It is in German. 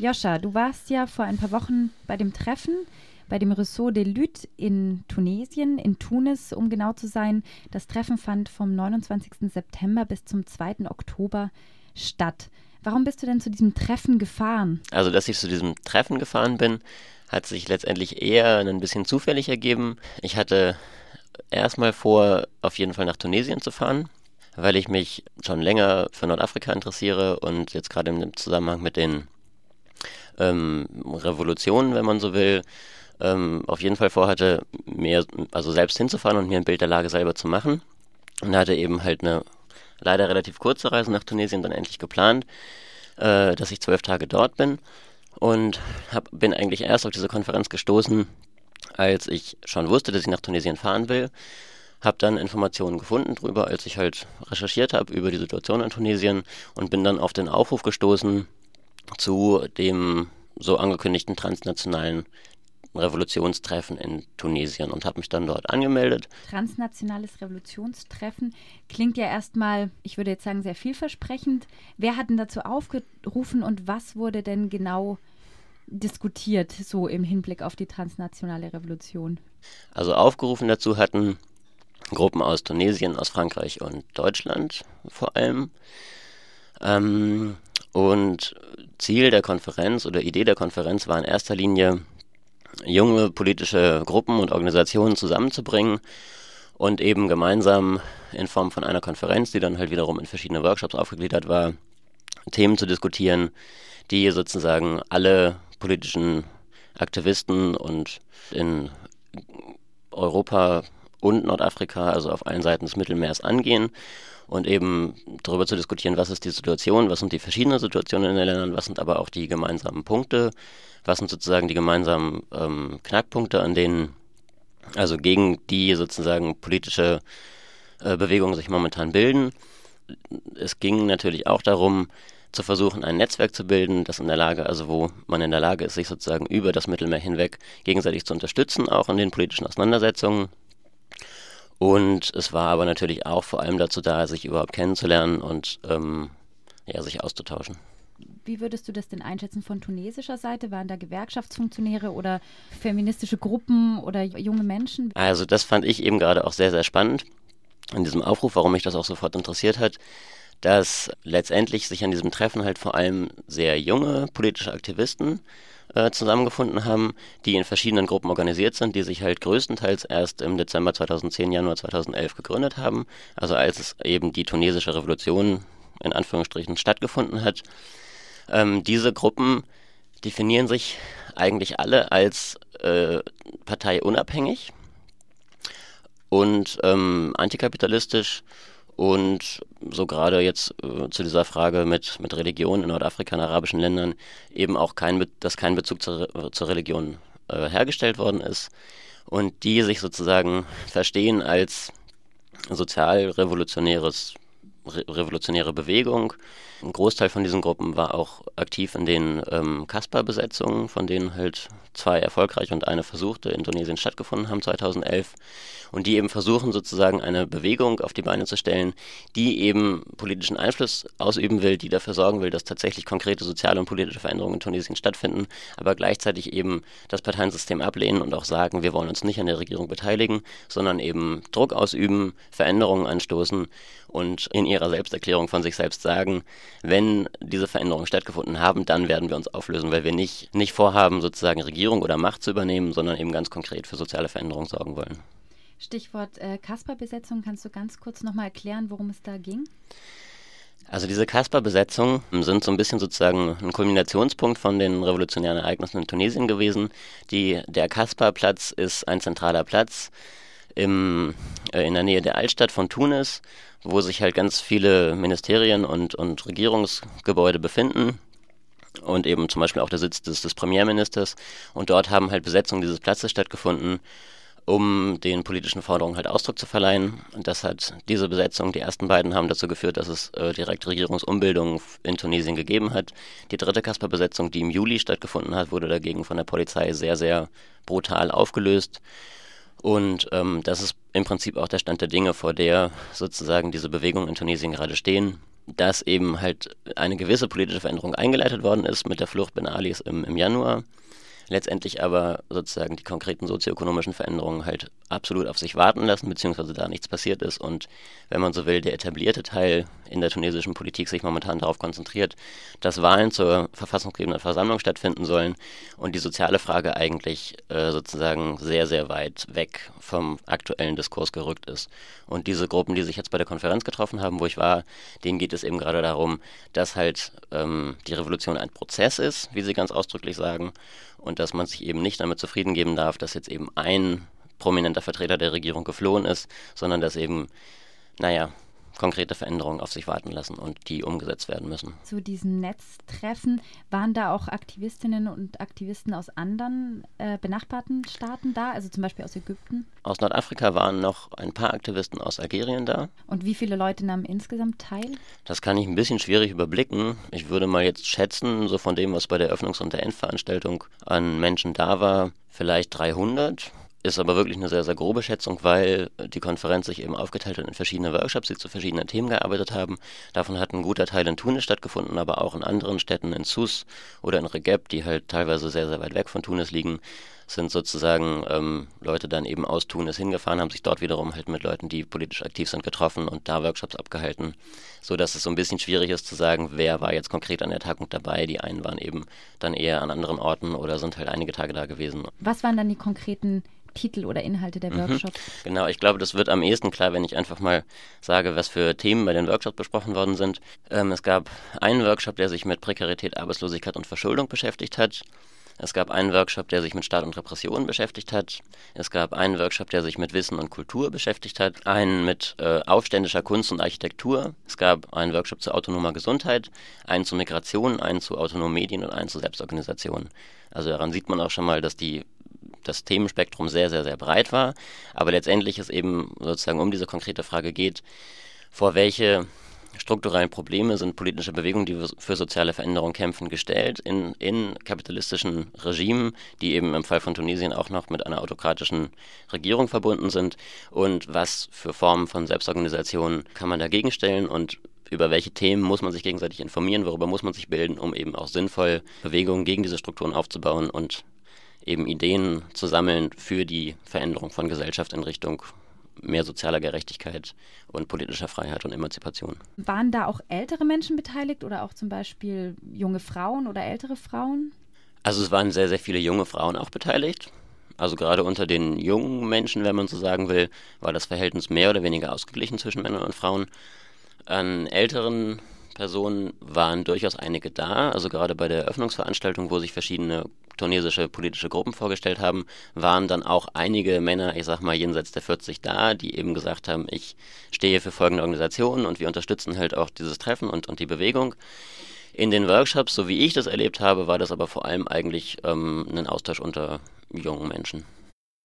Joscha, du warst ja vor ein paar Wochen bei dem Treffen bei dem Ressort de Lutte in Tunesien, in Tunis, um genau zu sein. Das Treffen fand vom 29. September bis zum 2. Oktober statt. Warum bist du denn zu diesem Treffen gefahren? Also, dass ich zu diesem Treffen gefahren bin, hat sich letztendlich eher ein bisschen zufällig ergeben. Ich hatte erstmal vor, auf jeden Fall nach Tunesien zu fahren, weil ich mich schon länger für Nordafrika interessiere und jetzt gerade im Zusammenhang mit den ähm, Revolutionen, wenn man so will, ähm, auf jeden Fall vorhatte, mir also selbst hinzufahren und mir ein Bild der Lage selber zu machen. Und hatte eben halt eine leider relativ kurze Reise nach Tunesien dann endlich geplant, äh, dass ich zwölf Tage dort bin. Und hab, bin eigentlich erst auf diese Konferenz gestoßen, als ich schon wusste, dass ich nach Tunesien fahren will. Habe dann Informationen gefunden drüber, als ich halt recherchiert habe über die Situation in Tunesien und bin dann auf den Aufruf gestoßen zu dem so angekündigten transnationalen Revolutionstreffen in Tunesien und habe mich dann dort angemeldet. Transnationales Revolutionstreffen klingt ja erstmal, ich würde jetzt sagen, sehr vielversprechend. Wer hat denn dazu aufgerufen und was wurde denn genau diskutiert, so im Hinblick auf die transnationale Revolution? Also aufgerufen dazu hatten Gruppen aus Tunesien, aus Frankreich und Deutschland vor allem. Ähm, und Ziel der Konferenz oder Idee der Konferenz war in erster Linie, junge politische Gruppen und Organisationen zusammenzubringen und eben gemeinsam in Form von einer Konferenz, die dann halt wiederum in verschiedene Workshops aufgegliedert war, Themen zu diskutieren, die sozusagen alle politischen Aktivisten und in Europa und Nordafrika, also auf allen Seiten des Mittelmeers angehen und eben darüber zu diskutieren, was ist die Situation, was sind die verschiedenen Situationen in den Ländern, was sind aber auch die gemeinsamen Punkte, was sind sozusagen die gemeinsamen ähm, Knackpunkte, an denen, also gegen die sozusagen politische äh, Bewegungen sich momentan bilden. Es ging natürlich auch darum, zu versuchen, ein Netzwerk zu bilden, das in der Lage, also wo man in der Lage ist, sich sozusagen über das Mittelmeer hinweg gegenseitig zu unterstützen, auch in den politischen Auseinandersetzungen. Und es war aber natürlich auch vor allem dazu da, sich überhaupt kennenzulernen und ähm, ja, sich auszutauschen. Wie würdest du das denn einschätzen von tunesischer Seite? Waren da Gewerkschaftsfunktionäre oder feministische Gruppen oder junge Menschen? Also das fand ich eben gerade auch sehr, sehr spannend in diesem Aufruf, warum mich das auch sofort interessiert hat, dass letztendlich sich an diesem Treffen halt vor allem sehr junge politische Aktivisten äh, zusammengefunden haben, die in verschiedenen Gruppen organisiert sind, die sich halt größtenteils erst im Dezember 2010, Januar 2011 gegründet haben, also als es eben die tunesische Revolution in Anführungsstrichen stattgefunden hat. Ähm, diese Gruppen definieren sich eigentlich alle als äh, parteiunabhängig und ähm, antikapitalistisch und so gerade jetzt äh, zu dieser Frage mit, mit Religion in Nordafrika und arabischen Ländern eben auch kein, dass kein Bezug zur, zur Religion äh, hergestellt worden ist. Und die sich sozusagen verstehen als sozialrevolutionäres re revolutionäre Bewegung. Ein Großteil von diesen Gruppen war auch aktiv in den ähm, Kasper-Besetzungen, von denen halt zwei erfolgreich und eine versuchte in Tunesien stattgefunden haben 2011 und die eben versuchen sozusagen eine Bewegung auf die Beine zu stellen, die eben politischen Einfluss ausüben will, die dafür sorgen will, dass tatsächlich konkrete soziale und politische Veränderungen in Tunesien stattfinden, aber gleichzeitig eben das Parteiensystem ablehnen und auch sagen, wir wollen uns nicht an der Regierung beteiligen, sondern eben Druck ausüben, Veränderungen anstoßen und in ihrer Selbsterklärung von sich selbst sagen, wenn diese Veränderungen stattgefunden haben, dann werden wir uns auflösen, weil wir nicht, nicht vorhaben, sozusagen Regierung oder Macht zu übernehmen, sondern eben ganz konkret für soziale Veränderungen sorgen wollen. Stichwort äh, Kasper-Besetzung, kannst du ganz kurz nochmal erklären, worum es da ging? Also diese Kasper-Besetzungen sind so ein bisschen sozusagen ein Kulminationspunkt von den revolutionären Ereignissen in Tunesien gewesen. Die, der Kasper-Platz ist ein zentraler Platz im, äh, in der Nähe der Altstadt von Tunis, wo sich halt ganz viele Ministerien und, und Regierungsgebäude befinden und eben zum Beispiel auch der Sitz des, des Premierministers. Und dort haben halt Besetzungen dieses Platzes stattgefunden um den politischen Forderungen halt Ausdruck zu verleihen. Und das hat diese Besetzung, die ersten beiden haben dazu geführt, dass es äh, direkt Regierungsumbildungen in Tunesien gegeben hat. Die dritte Kasper-Besetzung, die im Juli stattgefunden hat, wurde dagegen von der Polizei sehr, sehr brutal aufgelöst. Und ähm, das ist im Prinzip auch der Stand der Dinge, vor der sozusagen diese Bewegungen in Tunesien gerade stehen. dass eben halt eine gewisse politische Veränderung eingeleitet worden ist mit der Flucht Ben Alis im, im Januar letztendlich aber sozusagen die konkreten sozioökonomischen Veränderungen halt absolut auf sich warten lassen, beziehungsweise da nichts passiert ist und wenn man so will, der etablierte Teil in der tunesischen Politik sich momentan darauf konzentriert, dass Wahlen zur verfassungsgebenden Versammlung stattfinden sollen und die soziale Frage eigentlich äh, sozusagen sehr, sehr weit weg vom aktuellen Diskurs gerückt ist. Und diese Gruppen, die sich jetzt bei der Konferenz getroffen haben, wo ich war, denen geht es eben gerade darum, dass halt ähm, die Revolution ein Prozess ist, wie sie ganz ausdrücklich sagen, und dass man sich eben nicht damit zufrieden geben darf, dass jetzt eben ein prominenter Vertreter der Regierung geflohen ist, sondern dass eben, naja, konkrete Veränderungen auf sich warten lassen und die umgesetzt werden müssen. Zu diesem Netztreffen waren da auch Aktivistinnen und Aktivisten aus anderen äh, benachbarten Staaten da, also zum Beispiel aus Ägypten? Aus Nordafrika waren noch ein paar Aktivisten aus Algerien da. Und wie viele Leute nahmen insgesamt teil? Das kann ich ein bisschen schwierig überblicken. Ich würde mal jetzt schätzen, so von dem, was bei der Eröffnungs- und der Endveranstaltung an Menschen da war, vielleicht 300 ist aber wirklich eine sehr, sehr grobe Schätzung, weil die Konferenz sich eben aufgeteilt hat in verschiedene Workshops, die zu verschiedenen Themen gearbeitet haben. Davon hat ein guter Teil in Tunis stattgefunden, aber auch in anderen Städten, in Sus oder in Regeb, die halt teilweise sehr, sehr weit weg von Tunis liegen, sind sozusagen ähm, Leute dann eben aus Tunis hingefahren, haben sich dort wiederum halt mit Leuten, die politisch aktiv sind, getroffen und da Workshops abgehalten, so dass es so ein bisschen schwierig ist zu sagen, wer war jetzt konkret an der Tagung dabei. Die einen waren eben dann eher an anderen Orten oder sind halt einige Tage da gewesen. Was waren dann die konkreten Titel oder Inhalte der mhm. Workshops? Mhm, genau, ich glaube, das wird am ehesten klar, wenn ich einfach mal sage, was für Themen bei den Workshops besprochen worden sind. Ähm, es gab einen Workshop, der sich mit Prekarität, Arbeitslosigkeit und Verschuldung beschäftigt hat. Es gab einen Workshop, der sich mit Staat und Repression beschäftigt hat. Es gab einen Workshop, der sich mit Wissen und Kultur beschäftigt hat. Einen mit äh, aufständischer Kunst und Architektur. Es gab einen Workshop zu autonomer Gesundheit, einen zu Migration, einen zu autonomen Medien und einen zu Selbstorganisation. Also daran sieht man auch schon mal, dass die das Themenspektrum sehr, sehr, sehr breit war. Aber letztendlich es eben sozusagen um diese konkrete Frage geht, vor welche strukturellen Probleme sind politische Bewegungen, die für soziale Veränderung kämpfen, gestellt in, in kapitalistischen Regimen, die eben im Fall von Tunesien auch noch mit einer autokratischen Regierung verbunden sind. Und was für Formen von Selbstorganisation kann man dagegen stellen und über welche Themen muss man sich gegenseitig informieren, worüber muss man sich bilden, um eben auch sinnvoll Bewegungen gegen diese Strukturen aufzubauen und eben Ideen zu sammeln für die Veränderung von Gesellschaft in Richtung mehr sozialer Gerechtigkeit und politischer Freiheit und Emanzipation. Waren da auch ältere Menschen beteiligt oder auch zum Beispiel junge Frauen oder ältere Frauen? Also es waren sehr, sehr viele junge Frauen auch beteiligt. Also gerade unter den jungen Menschen, wenn man so sagen will, war das Verhältnis mehr oder weniger ausgeglichen zwischen Männern und Frauen. An älteren Personen waren durchaus einige da. Also gerade bei der Eröffnungsveranstaltung, wo sich verschiedene tunesische politische Gruppen vorgestellt haben, waren dann auch einige Männer, ich sag mal jenseits der 40 da, die eben gesagt haben, ich stehe für folgende Organisationen und wir unterstützen halt auch dieses Treffen und, und die Bewegung. In den Workshops, so wie ich das erlebt habe, war das aber vor allem eigentlich ähm, ein Austausch unter jungen Menschen.